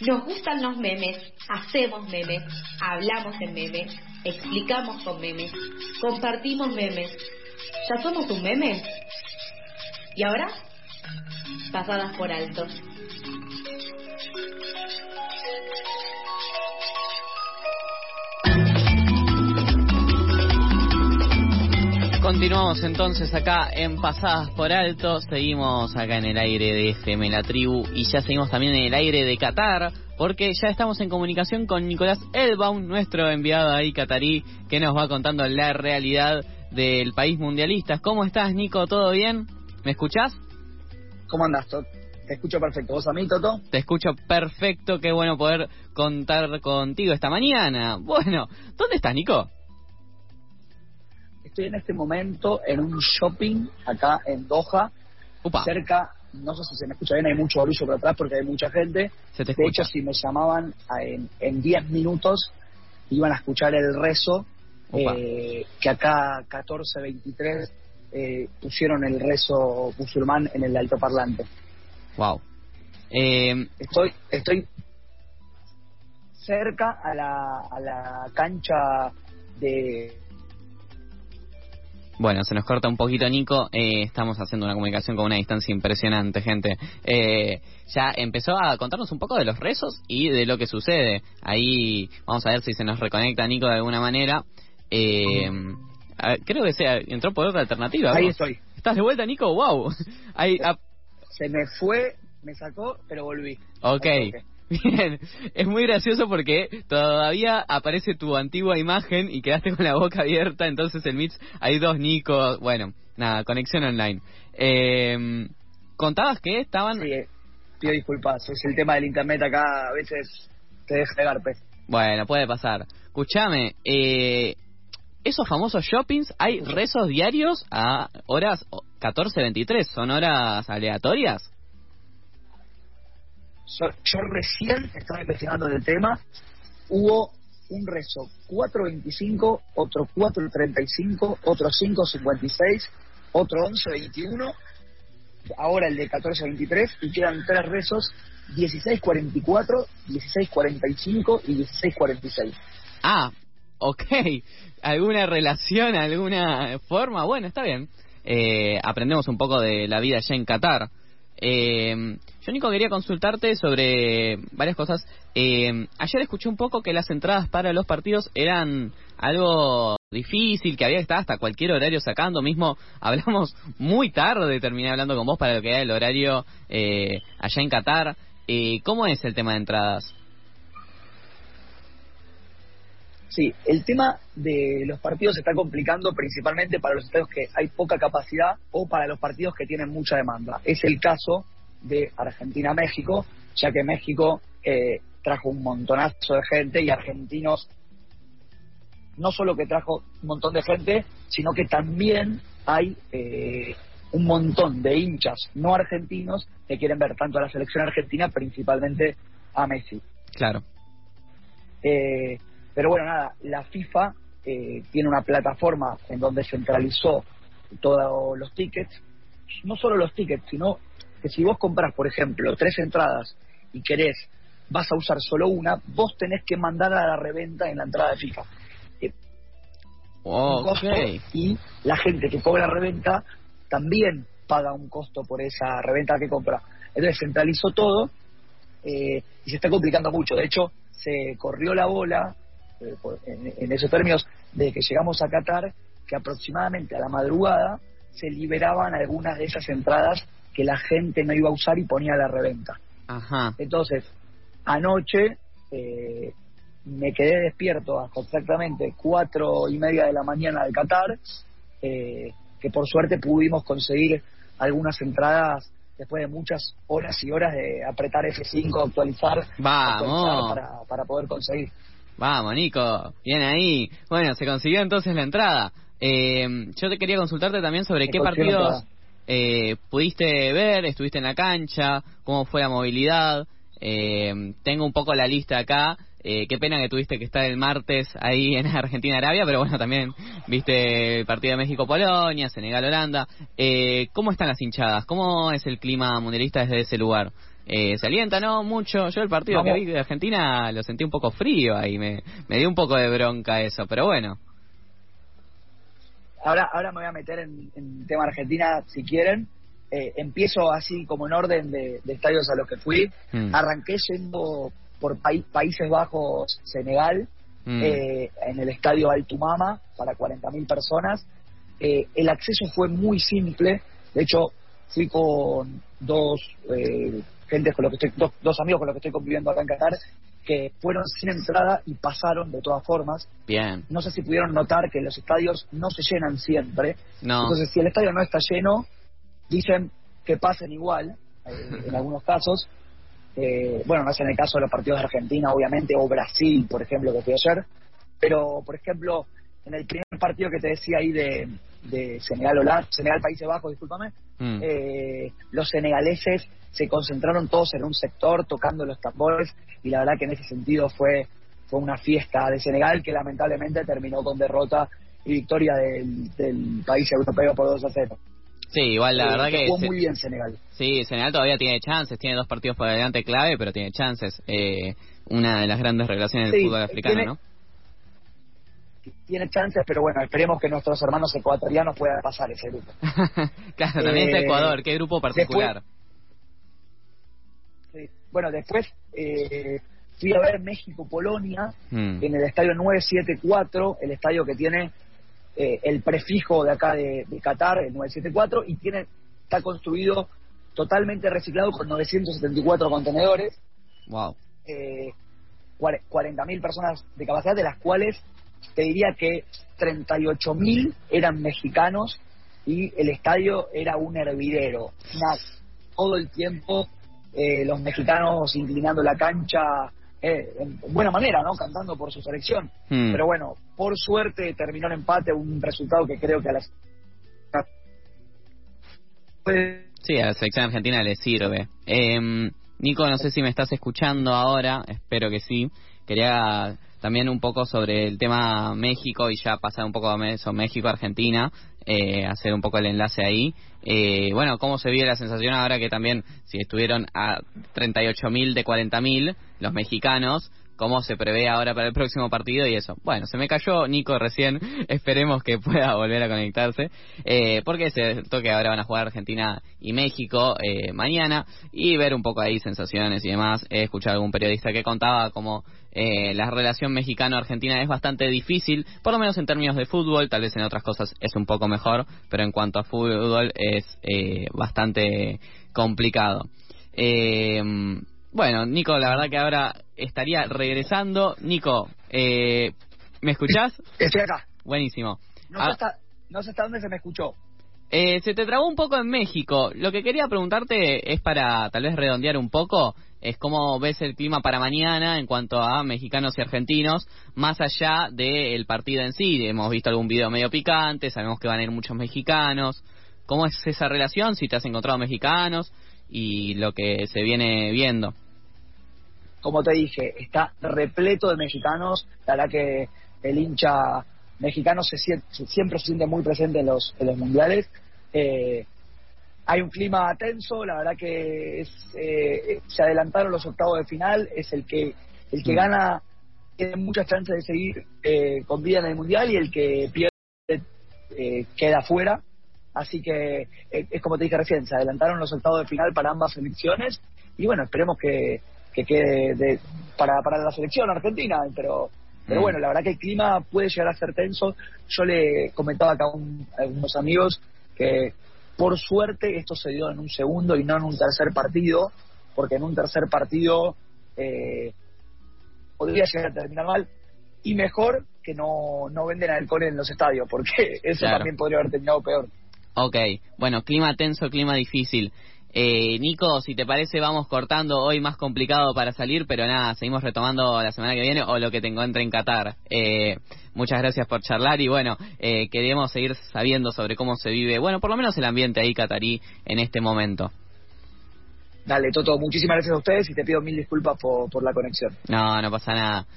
Nos gustan los memes, hacemos memes, hablamos en memes, explicamos con memes, compartimos memes. ¿Ya somos un meme? ¿Y ahora? Pasadas por alto. Continuamos entonces acá en Pasadas por Alto, seguimos acá en el aire de FM La Tribu y ya seguimos también en el aire de Qatar porque ya estamos en comunicación con Nicolás Elbaum, nuestro enviado ahí catarí, que nos va contando la realidad del país mundialista. ¿Cómo estás, Nico? ¿Todo bien? ¿Me escuchás? ¿Cómo andas, Tot? Te escucho perfecto. ¿Vos a mí, Toto? Te escucho perfecto. Qué bueno poder contar contigo esta mañana. Bueno, ¿dónde estás, Nico? Estoy en este momento en un shopping acá en Doha, cerca, no sé si se me escucha bien, hay mucho barullo por atrás porque hay mucha gente. Se te de hecho, si me llamaban en 10 minutos, iban a escuchar el rezo, eh, que acá 1423 eh, pusieron el rezo musulmán en el altoparlante. Wow. Eh, estoy, estoy cerca a la, a la cancha de bueno, se nos corta un poquito, Nico. Eh, estamos haciendo una comunicación con una distancia impresionante, gente. Eh, ya empezó a contarnos un poco de los rezos y de lo que sucede. Ahí vamos a ver si se nos reconecta Nico de alguna manera. Eh, creo que sea, entró por otra alternativa. Ahí estoy. ¿Estás de vuelta, Nico? ¡Wow! Ahí, Se me fue, me sacó, pero volví. Ok. Bien, es muy gracioso porque todavía aparece tu antigua imagen y quedaste con la boca abierta, entonces el Mix hay dos Nicos, bueno, nada, conexión online. Eh, ¿Contabas que estaban...? Sí, pido disculpas, es el tema del internet acá, a veces te deja de garpe. Bueno, puede pasar. Escúchame, eh, esos famosos shoppings, ¿hay rezos diarios a horas 14.23? ¿Son horas aleatorias? Yo recién estaba investigando el tema, hubo un rezo 4.25, otro 4.35, otro 5.56, otro 11.21, ahora el de 14.23 y quedan tres rezos 16.44, 16.45 y 16.46. Ah, ok. ¿Alguna relación, alguna forma? Bueno, está bien. Eh, aprendemos un poco de la vida allá en Qatar. Eh, yo, Nico, quería consultarte sobre varias cosas. Eh, ayer escuché un poco que las entradas para los partidos eran algo difícil, que había que estar hasta cualquier horario sacando. Mismo hablamos muy tarde, terminé hablando con vos para lo que era el horario eh, allá en Qatar. Eh, ¿Cómo es el tema de entradas? Sí, el tema de los partidos se está complicando principalmente para los estadios que hay poca capacidad o para los partidos que tienen mucha demanda. Es el caso de Argentina-México, ya que México eh, trajo un montonazo de gente y argentinos no solo que trajo un montón de gente, sino que también hay eh, un montón de hinchas no argentinos que quieren ver tanto a la selección argentina, principalmente a Messi. Claro. Eh, pero bueno, nada, la FIFA eh, tiene una plataforma en donde centralizó todos los tickets, no solo los tickets, sino que si vos compras, por ejemplo, tres entradas y querés, vas a usar solo una, vos tenés que mandar a la reventa en la entrada de FIFA. Eh, okay. Y la gente que cobra reventa también paga un costo por esa reventa que compra. Entonces centralizó todo eh, y se está complicando mucho. De hecho, se corrió la bola eh, en, esos términos, de que llegamos a Qatar, que aproximadamente a la madrugada se liberaban algunas de esas entradas que la gente no iba a usar y ponía a la reventa. Ajá. Entonces, anoche eh, me quedé despierto hasta exactamente cuatro y media de la mañana de Qatar, eh, que por suerte pudimos conseguir algunas entradas después de muchas horas y horas de apretar F5, actualizar, Vamos. para, para poder conseguir. Vamos, Nico, bien ahí. Bueno, se consiguió entonces la entrada. Eh, yo te quería consultarte también sobre qué partidos eh, pudiste ver, estuviste en la cancha, cómo fue la movilidad. Eh, tengo un poco la lista acá. Eh, qué pena que tuviste que estar el martes ahí en Argentina-Arabia, pero bueno, también viste el partido de México-Polonia, Senegal-Holanda. Eh, ¿Cómo están las hinchadas? ¿Cómo es el clima mundialista desde ese lugar? Eh, ¿Se alienta, no? Mucho. Yo el partido que vi de Argentina lo sentí un poco frío ahí, me, me dio un poco de bronca eso, pero bueno. Ahora, ahora me voy a meter en, en tema Argentina, si quieren. Eh, empiezo así como en orden de, de estadios a los que fui. Mm. Arranqué yendo por paí- Países Bajos, Senegal, Mm. eh, en el estadio Altumama para 40.000 personas. Eh, el acceso fue muy simple. De hecho, fui con dos eh, gentes con los que estoy, dos, dos amigos con los que estoy conviviendo acá en Qatar, que fueron sin entrada y pasaron de todas formas. Bien. No sé si pudieron notar que los estadios no se llenan siempre. No. Entonces, si el estadio no está lleno, dicen que pasen igual, eh, en algunos casos. Eh, bueno, no es en el caso de los partidos de Argentina, obviamente, o Brasil, por ejemplo, que fui ayer. Pero, por ejemplo, en el primer partido que te decía ahí de, de Senegal, Holanda, Senegal Países Bajos, discúlpame, Mm. eh, los senegaleses se concentraron todos en un sector tocando los tambores y la verdad que en ese sentido fue fue una fiesta de Senegal que lamentablemente terminó con derrota y victoria del, del país europeo por 2 a 0. Sí, igual la Eh, verdad que... jugó muy bien Senegal. Sí, Senegal todavía tiene chances, tiene dos partidos por delante clave, pero tiene chances. Eh, una de las grandes revelaciones del Sí, fútbol africano, tiene- ¿no? Tiene chances, pero bueno, esperemos que nuestros hermanos ecuatorianos puedan pasar ese grupo. claro, también está Eh, Ecuador, qué grupo particular. Sí. Bueno, después eh, fui a ver México-Polonia Mm. en el estadio 974, el estadio que tiene eh, el prefijo de acá de, de Qatar, el 974, y tiene está construido totalmente reciclado con 974 contenedores, Wow. eh, 40.000 personas de capacidad, de las cuales te diría que 38.000 eran mexicanos y el estadio era un hervidero. Todo el tiempo eh, los mexicanos inclinando la cancha eh, en buena manera, ¿no? Cantando por su selección. Mm. Pero bueno, por suerte terminó en empate, un resultado que creo que a las... Sí, a la selección argentina le sirve. Eh, Nico, no sé si me estás escuchando ahora, espero que sí. Quería también un poco sobre el tema México y ya pasar un poco a eso, México-Argentina, eh, hacer un poco el enlace ahí. Eh, bueno, ¿cómo se vive la sensación ahora que también, si estuvieron a 38.000 de 40.000 los mexicanos, cómo se prevé ahora para el próximo partido y eso. Bueno, se me cayó Nico recién, esperemos que pueda volver a conectarse, eh, porque es cierto que ahora van a jugar Argentina y México eh, mañana y ver un poco ahí sensaciones y demás. He escuchado algún periodista que contaba como eh, la relación mexicano-argentina es bastante difícil, por lo menos en términos de fútbol, tal vez en otras cosas es un poco mejor, pero en cuanto a fútbol es eh, bastante complicado. Eh, bueno, Nico, la verdad que ahora estaría regresando. Nico, eh, ¿me escuchás? estoy acá. Buenísimo. No, sé Ah, hasta, no sé hasta dónde se me escuchó. eh, se te trabó un poco en México. Lo que quería preguntarte es para tal vez redondear un poco, es cómo ves el clima para mañana en cuanto a mexicanos y argentinos, más allá del partido en sí. Hemos visto algún video medio picante, sabemos que van a ir muchos mexicanos. ¿Cómo es esa relación? Si te has encontrado mexicanos y lo que se viene viendo. Como te dije, está repleto de mexicanos. La verdad que el hincha mexicano se, sien- se- siempre se siente muy presente en los, en los mundiales. Eh, hay un clima tenso, la verdad que es, eh, se adelantaron los octavos de final, es el que el que Mm. gana tiene muchas chances de seguir eh, con vida en el mundial y el que pierde eh, queda fuera. Así que eh, es como te dije recién, se adelantaron los octavos de final para ambas selecciones y bueno, esperemos que, que quede de- para, para la selección argentina, pero pero Mm. bueno, la verdad que el clima puede llegar a ser tenso. Yo le comentaba acá a, un- a unos amigos que por suerte esto se dio en un segundo y no en un tercer partido, porque en un tercer partido eh, podría llegar a terminar mal y mejor que no, no venden alcohol en los estadios, porque eso Claro. también podría haber terminado peor. Ok, bueno, clima tenso, clima difícil. Eh, Nico, si te parece, vamos cortando hoy más complicado para salir, pero nada, seguimos retomando la semana que viene o lo que te encuentre en Qatar. Eh, muchas gracias por charlar y bueno, eh, queremos seguir sabiendo sobre cómo se vive, bueno, por lo menos el ambiente ahí catarí en este momento. Dale, Toto, muchísimas gracias a ustedes y te pido mil disculpas por, por la conexión. No, no pasa nada.